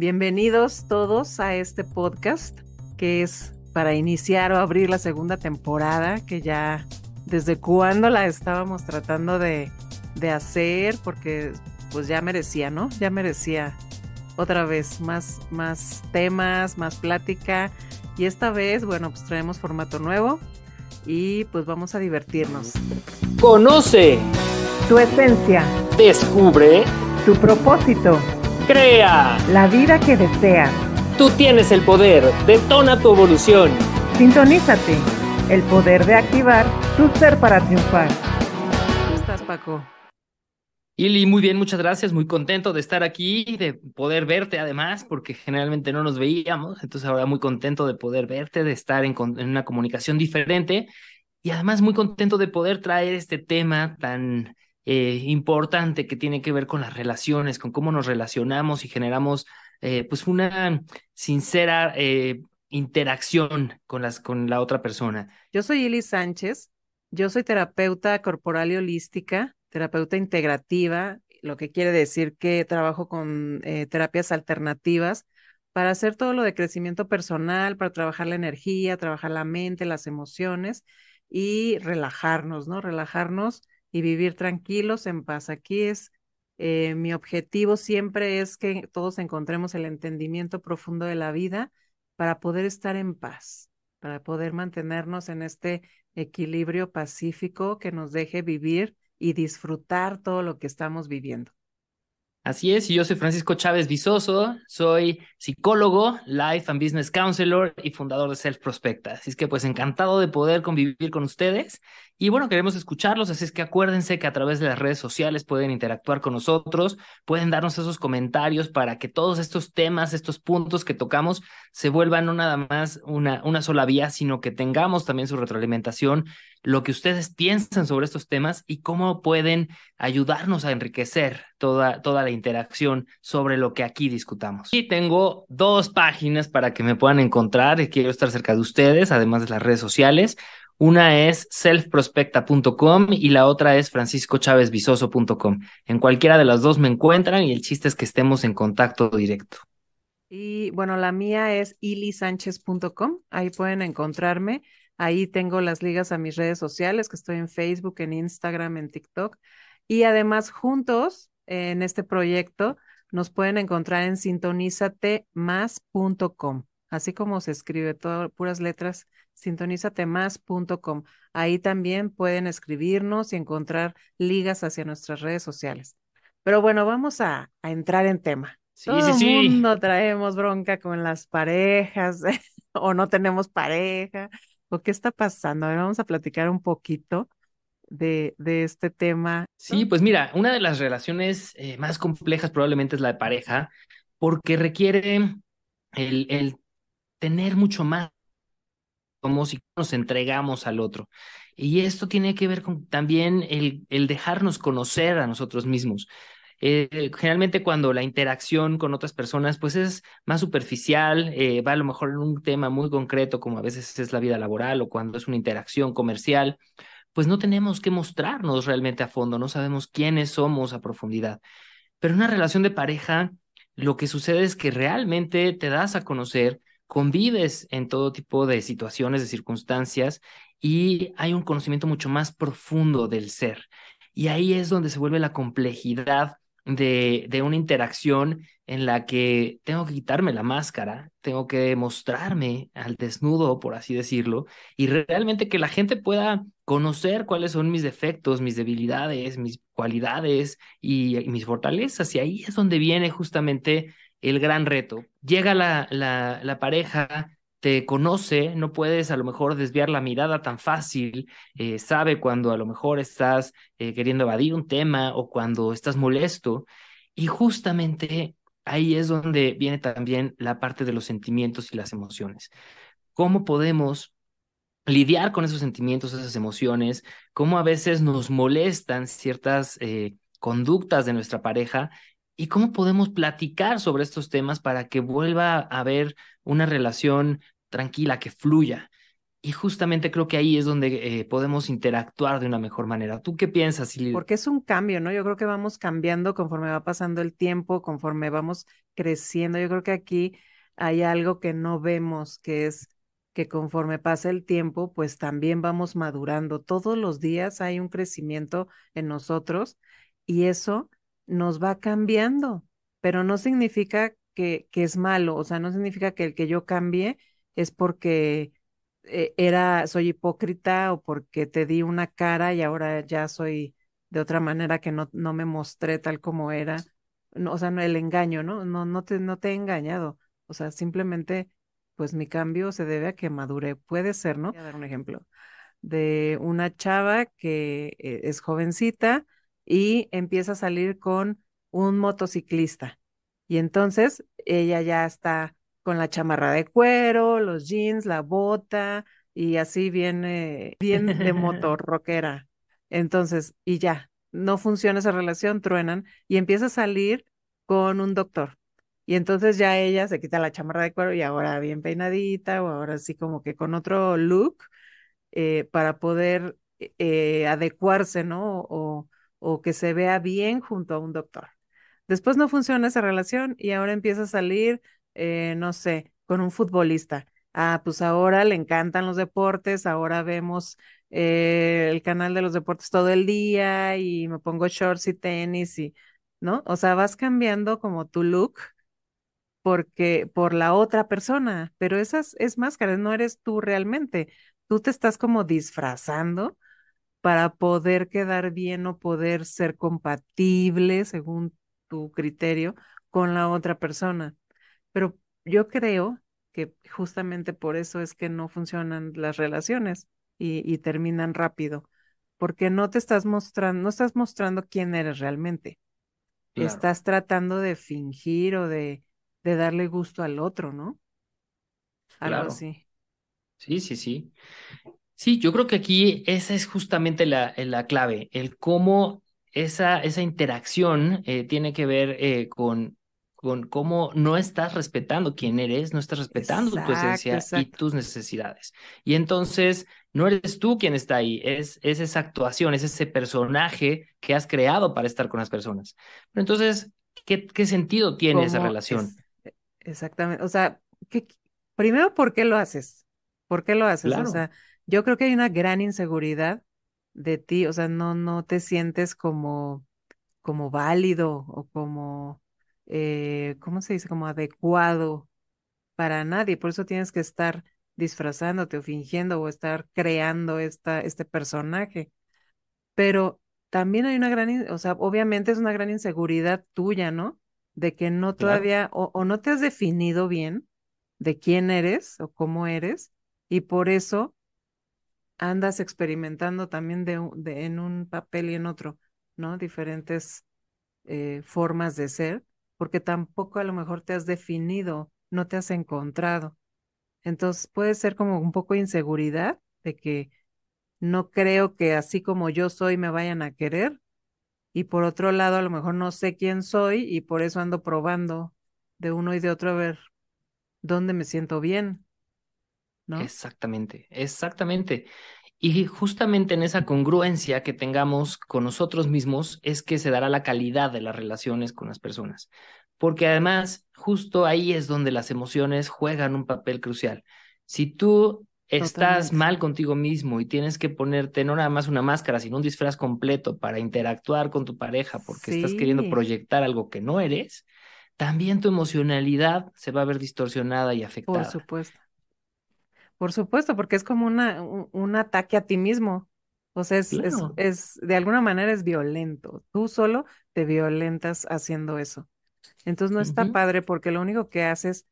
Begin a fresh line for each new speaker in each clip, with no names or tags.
Bienvenidos todos a este podcast que es para iniciar o abrir la segunda temporada que ya desde cuándo la estábamos tratando de, de hacer porque pues ya merecía, ¿no? Ya merecía otra vez más, más temas, más plática y esta vez, bueno, pues traemos formato nuevo y pues vamos a divertirnos.
Conoce
Tu esencia,
Descubre,
tu propósito,
crea.
la vida que deseas.
Tú tienes el poder. Detona tu evolución.
Sintonízate, el poder de activar tu ser para triunfar. ¿Cómo estás, Paco?
Ili, muy bien, muchas gracias. Muy contento de estar aquí de poder verte además, porque generalmente no nos veíamos. Entonces ahora muy contento de poder verte, de estar en, con- en una comunicación diferente y además muy contento de poder traer este tema tan eh, importante que tiene que ver con las relaciones, con cómo nos relacionamos y generamos eh, pues una sincera eh, interacción con las, con la otra persona.
Yo soy Ili Sánchez, yo soy terapeuta corporal y holística, terapeuta integrativa, lo que quiere decir que trabajo con terapias alternativas para hacer todo lo de crecimiento personal, para trabajar la energía, trabajar la mente, las emociones y relajarnos, ¿no? Relajarnos y vivir tranquilos, en paz. Aquí es, eh, mi objetivo siempre es que todos encontremos el entendimiento profundo de la vida para poder estar en paz, para poder mantenernos en este equilibrio pacífico que nos deje vivir y disfrutar todo lo que estamos viviendo.
Así es, y yo soy Francisco Chávez Vizoso, soy psicólogo, Life and Business Counselor y fundador de Self Prospecta. Así es que pues encantado de poder convivir con ustedes y bueno, queremos escucharlos, así es que acuérdense que a través de las redes sociales pueden interactuar con nosotros, pueden darnos esos comentarios para que todos estos temas, estos puntos que tocamos se vuelvan no nada más una, una sola vía, sino que tengamos también su retroalimentación, lo que ustedes piensan sobre estos temas y cómo pueden ayudarnos a enriquecer toda, toda la interacción sobre lo que aquí discutamos. Y tengo dos páginas para que me puedan encontrar y quiero estar cerca de ustedes, además de las redes sociales. Una es selfprospecta.com y la otra es franciscochavezvisoso.com. En cualquiera de las dos me encuentran y el chiste es que estemos en contacto directo.
Y bueno, la mía es ilisánchez.com, ahí pueden encontrarme. Ahí tengo las ligas a mis redes sociales, que estoy en Facebook, en Instagram, en TikTok. Y además, juntos en este proyecto, nos pueden encontrar en sintonízatemás.com, así como se escribe, todo, puras letras, sintonízatemás.com. Ahí también pueden escribirnos y encontrar ligas hacia nuestras redes sociales. Pero bueno, vamos a, a entrar en tema.
Sí,
Todo
sí.
mundo traemos bronca con las parejas o no tenemos pareja o qué está pasando. A ver, vamos a platicar un poquito de, de este tema.
Sí, pues mira, una de las relaciones eh, más complejas probablemente es la de pareja, porque requiere el, el tener mucho más como si nos entregamos al otro. Y esto tiene que ver con también el, el dejarnos conocer a nosotros mismos. Eh, generalmente cuando la interacción con otras personas pues es más superficial, eh, va a lo mejor en un tema muy concreto como a veces es la vida laboral o cuando es una interacción comercial, pues no tenemos que mostrarnos realmente a fondo, no sabemos quiénes somos a profundidad. Pero en una relación de pareja, lo que sucede es que realmente te das a conocer, convives en todo tipo de situaciones, de circunstancias, y hay un conocimiento mucho más profundo del ser. Y ahí es donde se vuelve la complejidad de, de una interacción en la que tengo que quitarme la máscara, tengo que mostrarme al desnudo, por así decirlo, y realmente que la gente pueda conocer cuáles son mis defectos, mis debilidades, mis cualidades y, mis fortalezas. Y ahí es donde viene justamente el gran reto. Llega la, la pareja, te conoce, no puedes a lo mejor desviar la mirada tan fácil, eh, sabe cuando a lo mejor estás eh, queriendo evadir un tema o cuando estás molesto. Y justamente ahí es donde viene también la parte de los sentimientos y las emociones. ¿Cómo podemos lidiar con esos sentimientos, esas emociones? ¿Cómo a veces nos molestan ciertas eh, conductas de nuestra pareja? ¿Y cómo podemos platicar sobre estos temas para que vuelva a haber una relación tranquila, que fluya? y justamente creo que ahí es donde eh, podemos interactuar de una mejor manera. ¿Tú qué piensas?
Porque es un cambio, ¿no? Yo creo que vamos cambiando conforme va pasando el tiempo, conforme vamos creciendo. Yo creo que aquí hay algo que no vemos, que es que conforme pasa el tiempo, pues también vamos madurando. Todos los días hay un crecimiento en nosotros y eso nos va cambiando, pero no significa que, que es malo, o sea, no significa que el que yo cambie es porque eh, era, soy hipócrita o porque te di una cara y ahora ya soy de otra manera que no, no me mostré tal como era. O sea, no el engaño, ¿no? No, no te, no te he engañado. O sea, simplemente, pues mi cambio se debe a que madure. Puede ser, ¿no? Voy a dar un ejemplo de una chava que eh, es jovencita y empieza a salir con un motociclista. Y entonces ella ya está con la chamarra de cuero, los jeans, la bota y así viene bien de motor rockera. Entonces, y ya, no funciona esa relación, truenan y empieza a salir con un doctor. Y entonces ya ella se quita la chamarra de cuero y ahora bien peinadita o ahora así como que con otro look eh, para poder eh, adecuarse, ¿no? O, o que se vea bien junto a un doctor. Después no funciona esa relación y ahora empieza a salir eh, no sé, con un futbolista. Ah, pues ahora le encantan los deportes, ahora vemos eh, el canal de los deportes todo el día y me pongo shorts y tenis y, ¿no? O sea, vas cambiando como tu look porque por la otra persona, pero esas es máscaras, no eres tú realmente. Tú te estás como disfrazando para poder quedar bien o poder ser compatible según tu criterio con la otra persona. Pero yo creo que justamente por eso es que no funcionan las relaciones y, terminan rápido, porque no te estás mostrando, no estás mostrando quién eres realmente. Estás tratando de fingir o de, de darle gusto al otro, ¿no? Algo así.
Sí, sí, sí. Sí, yo creo que aquí esa es justamente la, la clave, el cómo esa, esa interacción eh, tiene que ver eh, con con cómo no estás respetando quién eres, no estás respetando tu esencia y tus necesidades. Y entonces no eres tú quien está ahí, es, es, esa actuación, es ese personaje que has creado para estar con las personas. Pero entonces, ¿qué, qué sentido tiene esa relación?
exactamente, o sea, primero, ¿por qué lo haces? ¿Por qué lo haces? O sea, yo creo que hay una gran inseguridad de ti, o sea, no, no te sientes como, como válido o como eh, ¿cómo se dice? Como adecuado para nadie. Por eso tienes que estar disfrazándote o fingiendo o estar creando esta, este personaje. Pero también hay una gran, o sea, obviamente es una gran inseguridad tuya, ¿no? De que no todavía, o, no te has definido bien de quién eres o cómo eres, y por eso andas experimentando también de, en un papel y en otro, ¿no? Diferentes eh, formas de ser porque tampoco a lo mejor te has definido, no te has encontrado. Entonces puede ser como un poco inseguridad de que no creo que así como yo soy me vayan a querer. Y por otro lado, a lo mejor no sé quién soy y por eso ando probando de uno y de otro a ver dónde me siento bien. ¿No?
Exactamente, exactamente. Y justamente en esa congruencia que tengamos con nosotros mismos es que se dará la calidad de las relaciones con las personas. Porque además, justo ahí es donde las emociones juegan un papel crucial. Si tú estás mal contigo mismo y tienes que ponerte no nada más una máscara, sino un disfraz completo para interactuar con tu pareja porque estás queriendo proyectar algo que no eres, también tu emocionalidad se va a ver distorsionada y afectada.
Por supuesto. Por supuesto, porque es como una, un, ataque a ti mismo. O sea, es, es, de alguna manera es violento. Tú solo te violentas haciendo eso. Entonces no está padre porque lo único que haces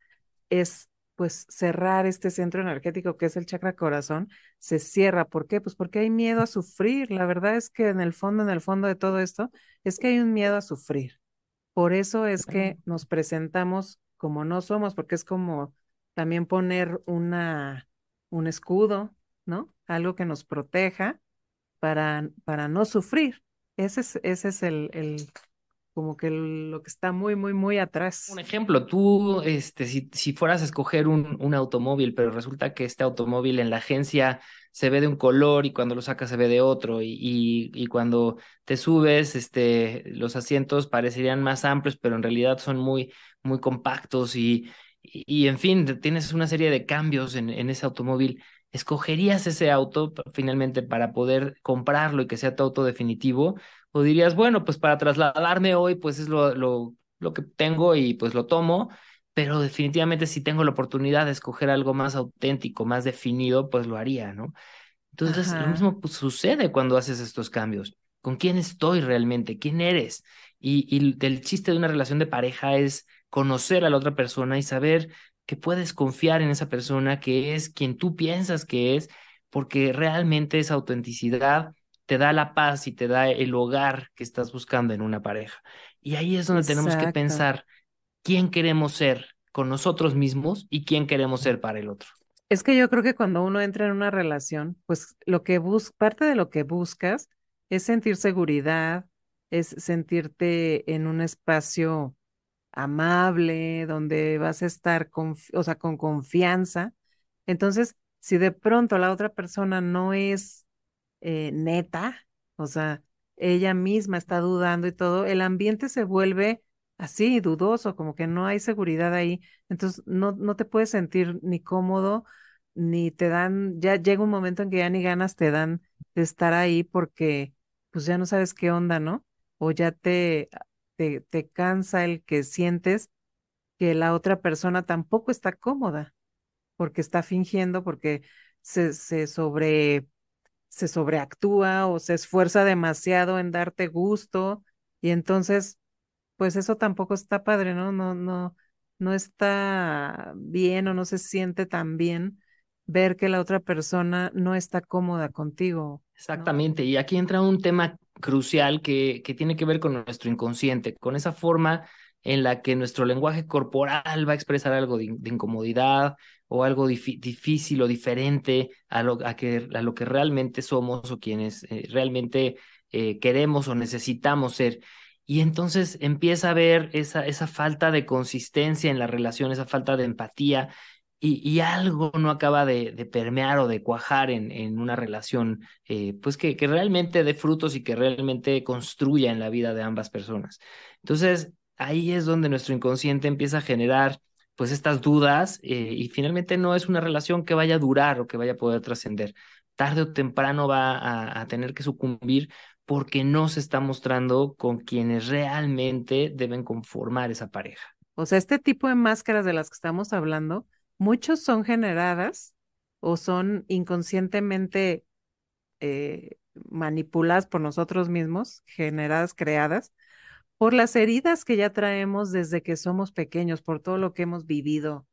es pues cerrar este centro energético que es el chakra corazón, se cierra. ¿Por qué? Pues porque hay miedo a sufrir. La verdad es que en el fondo, en el fondo de todo esto, es que hay un miedo a sufrir. Por eso es que nos presentamos como no somos, porque es como también poner una, un escudo, ¿no? Algo que nos proteja para, para no sufrir. Ese es, ese es el, el, como que lo que está muy, muy, muy atrás.
Un ejemplo, tú, este, si, si fueras a escoger un, un automóvil, pero resulta que este automóvil en la agencia se ve de un color y cuando lo sacas se ve de otro y, y, y, cuando te subes, este, los asientos parecerían más amplios, pero en realidad son muy, muy compactos y, y, en fin, tienes una serie de cambios en, en ese automóvil. ¿Escogerías ese auto finalmente para poder comprarlo y que sea tu auto definitivo? ¿O dirías, bueno, pues para trasladarme hoy, pues es lo, lo, lo que tengo y pues lo tomo, pero definitivamente si tengo la oportunidad de escoger algo más auténtico, más definido, pues lo haría, ¿no? Entonces, Ajá. lo mismo pues, sucede cuando haces estos cambios. ¿Con quién estoy realmente? ¿Quién eres? Y, y el chiste de una relación de pareja es conocer a la otra persona y saber que puedes confiar en esa persona que es quien tú piensas que es, porque realmente esa autenticidad te da la paz y te da el hogar que estás buscando en una pareja. Y ahí es donde Exacto. tenemos que pensar quién queremos ser con nosotros mismos y quién queremos ser para el otro.
Es que yo creo que cuando uno entra en una relación, pues lo que bus parte de lo que buscas es sentir seguridad, es sentirte en un espacio amable, donde vas a estar con, o sea, con confianza. Entonces, si de pronto la otra persona no es eh, neta, o sea, ella misma está dudando y todo, el ambiente se vuelve así, dudoso, como que no hay seguridad ahí. Entonces, no, no te puedes sentir ni cómodo, ni te dan, ya llega un momento en que ya ni ganas te dan de estar ahí porque pues ya no sabes qué onda, ¿no? O ya te te, cansa el que sientes que la otra persona tampoco está cómoda, porque está fingiendo, porque se, sobre se sobreactúa o se esfuerza demasiado en darte gusto y entonces pues eso tampoco está padre, ¿no? No no no está bien o no se siente tan bien ver que la otra persona no está cómoda contigo.
Exactamente, y aquí entra un tema crucial que, que tiene que ver con nuestro inconsciente, con esa forma en la que nuestro lenguaje corporal va a expresar algo de, incomodidad o algo dif difícil o diferente a lo, a, que, a lo que realmente somos o quienes eh, realmente eh, queremos o necesitamos ser. Y entonces empieza a haber esa, esa falta de consistencia en la relación, esa falta de empatía, y, algo no acaba de, de, permear o de cuajar en, en una relación, eh, pues que, que, realmente dé frutos y que realmente construya en la vida de ambas personas. Entonces, ahí es donde nuestro inconsciente empieza a generar pues estas dudas eh, y finalmente no es una relación que vaya a durar o que vaya a poder trascender. Tarde o temprano va a, a tener que sucumbir porque no se está mostrando con quienes realmente deben conformar esa pareja.
O sea, este tipo de máscaras de las que estamos hablando, muchos son generadas o son inconscientemente eh, manipuladas por nosotros mismos, generadas, creadas, por las heridas que ya traemos desde que somos pequeños, por todo lo que hemos vivido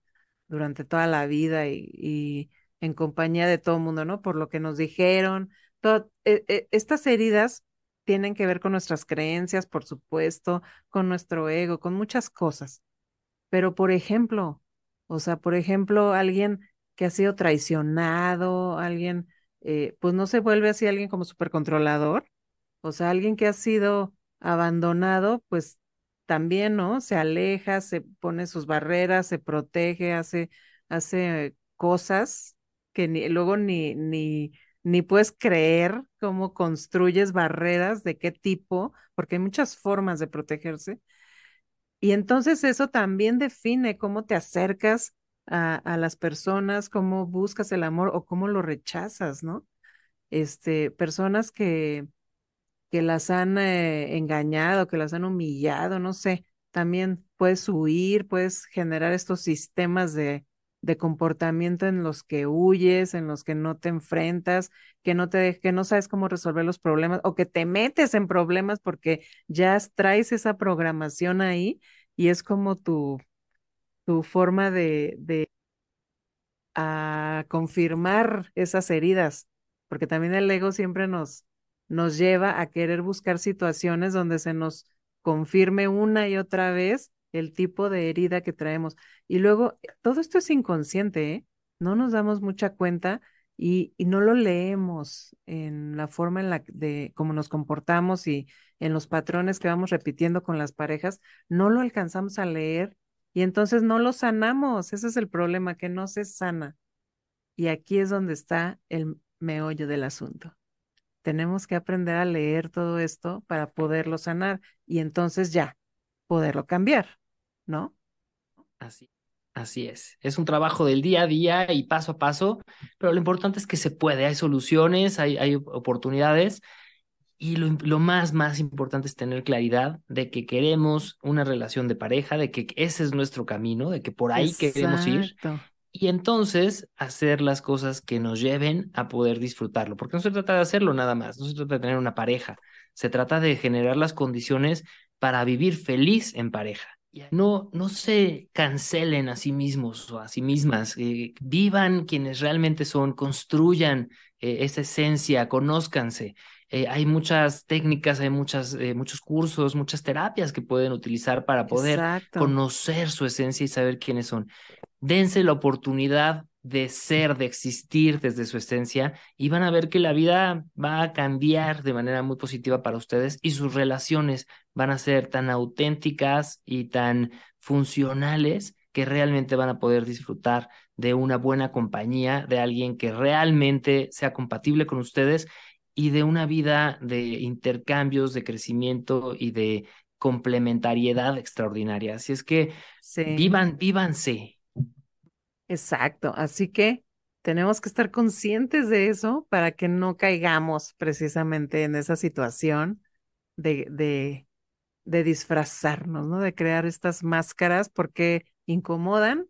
durante toda la vida y, en compañía de todo el mundo, ¿no? Por lo que nos dijeron. Eh, eh, estas heridas tienen que ver con nuestras creencias, por supuesto, con nuestro ego, con muchas cosas. Pero, por ejemplo, o sea, por ejemplo, alguien que ha sido traicionado, alguien, eh, pues no se vuelve así alguien como súper controlador. O sea, alguien que ha sido abandonado, pues también, ¿no? Se aleja, se pone sus barreras, se protege, hace, hace cosas que ni, luego ni, ni, ni puedes creer cómo construyes barreras, de qué tipo, porque hay muchas formas de protegerse. Y entonces eso también define cómo te acercas a, a, las personas, cómo buscas el amor o cómo lo rechazas, ¿no? Este, personas que, que las han eh, engañado, que las han humillado, no sé, también puedes huir, puedes generar estos sistemas de, de comportamiento en los que huyes, en los que no te enfrentas, que no te que no sabes cómo resolver los problemas o que te metes en problemas porque ya traes esa programación ahí y es como tu tu forma de de a confirmar esas heridas, porque también el ego siempre nos nos lleva a querer buscar situaciones donde se nos confirme una y otra vez el tipo de herida que traemos. Y luego, todo esto es inconsciente, ¿eh? No nos damos mucha cuenta y, y, no lo leemos en la forma en la de cómo nos comportamos y, en los patrones que vamos repitiendo con las parejas, no lo alcanzamos a leer y entonces no lo sanamos. Ese es el problema, que no se sana. Y aquí es donde está el meollo del asunto. Tenemos que aprender a leer todo esto para poderlo sanar y entonces ya poderlo cambiar, ¿no?
Así, así es. Es un trabajo del día a día y paso a paso, pero lo importante es que se puede. Hay soluciones, hay, hay oportunidades y lo, más, más importante es tener claridad de que queremos una relación de pareja, de que ese es nuestro camino, de que por ahí queremos ir. Y entonces hacer las cosas que nos lleven a poder disfrutarlo, porque no se trata de hacerlo nada más, no se trata de tener una pareja, se trata de generar las condiciones para vivir feliz en pareja. No, no se cancelen a sí mismos o a sí mismas, eh, vivan quienes realmente son, construyan eh, esa esencia, conózcanse. Eh, hay muchas técnicas, hay muchas, eh, muchos cursos, muchas terapias que pueden utilizar para poder conocer su esencia y saber quiénes son. Dense la oportunidad de ser, de existir desde su esencia y van a ver que la vida va a cambiar de manera muy positiva para ustedes y sus relaciones van a ser tan auténticas y tan funcionales que realmente van a poder disfrutar de una buena compañía, de alguien que realmente sea compatible con ustedes y de una vida de intercambios, de crecimiento y de complementariedad extraordinaria. Así es que vivan, vívanse.
Exacto. Así que tenemos que estar conscientes de eso para que no caigamos precisamente en esa situación de, de, de disfrazarnos, ¿no? De crear estas máscaras porque incomodan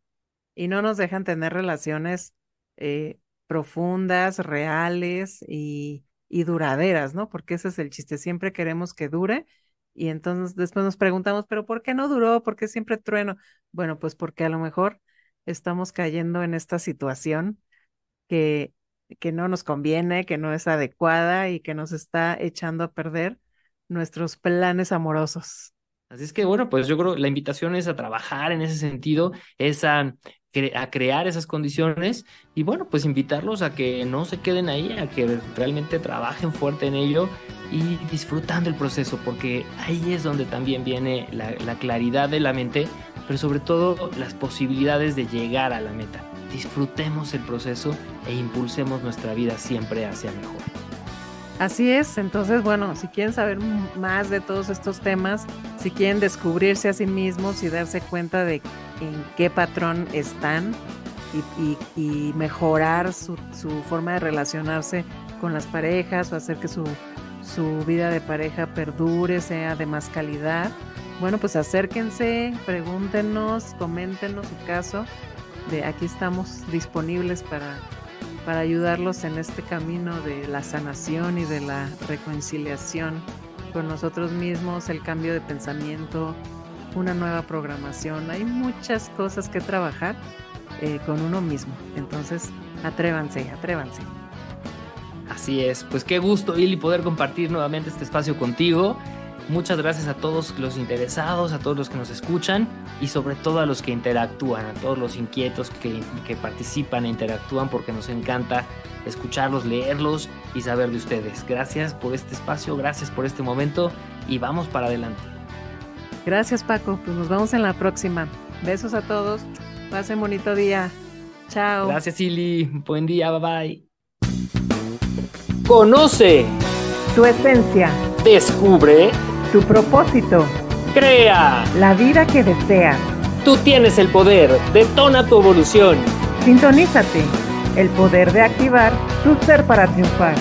y no nos dejan tener relaciones eh, profundas, reales y, y duraderas, ¿no? Porque ese es el chiste, siempre queremos que dure y entonces después nos preguntamos, pero ¿por qué no duró? ¿Por qué siempre trueno? Bueno, pues porque a lo mejor estamos cayendo en esta situación que, que no nos conviene, que no es adecuada y que nos está echando a perder nuestros planes amorosos.
Así es que bueno, pues yo creo que la invitación es a trabajar en ese sentido, es a a crear esas condiciones y bueno, pues invitarlos a que no se queden ahí, a que realmente trabajen fuerte en ello y disfrutando el proceso, porque ahí es donde también viene la, la claridad de la mente, pero sobre todo las posibilidades de llegar a la meta. Disfrutemos el proceso e impulsemos nuestra vida siempre hacia mejor.
Así es, entonces bueno, si quieren saber más de todos estos temas, si quieren descubrirse a sí mismos y darse cuenta de en qué patrón están y, mejorar su, forma de relacionarse con las parejas o hacer que su, su vida de pareja perdure, sea de más calidad, bueno, pues acérquense, pregúntenos, coméntenos su caso. De aquí estamos disponibles para para ayudarlos en este camino de la sanación y de la reconciliación con nosotros mismos, el cambio de pensamiento, una nueva programación. Hay muchas cosas que trabajar eh, con uno mismo. Entonces, atrévanse, atrévanse.
Así es, pues qué gusto, Ili, poder compartir nuevamente este espacio contigo. Muchas gracias a todos los interesados, a todos los que nos escuchan y sobre todo a los que interactúan, a todos los inquietos que, que participan e interactúan porque nos encanta escucharlos, leerlos y saber de ustedes. Gracias por este espacio, gracias por este momento y vamos para adelante.
Gracias Paco, pues nos vemos en la próxima. Besos a todos, pasen bonito día. Chao.
Gracias Ili, buen día, bye bye. Conoce
tu esencia.
Descubre
tu propósito.
Crea
la vida que deseas.
Tú tienes el poder. Detona tu evolución.
Sintonízate. El poder de activar tu ser para triunfar.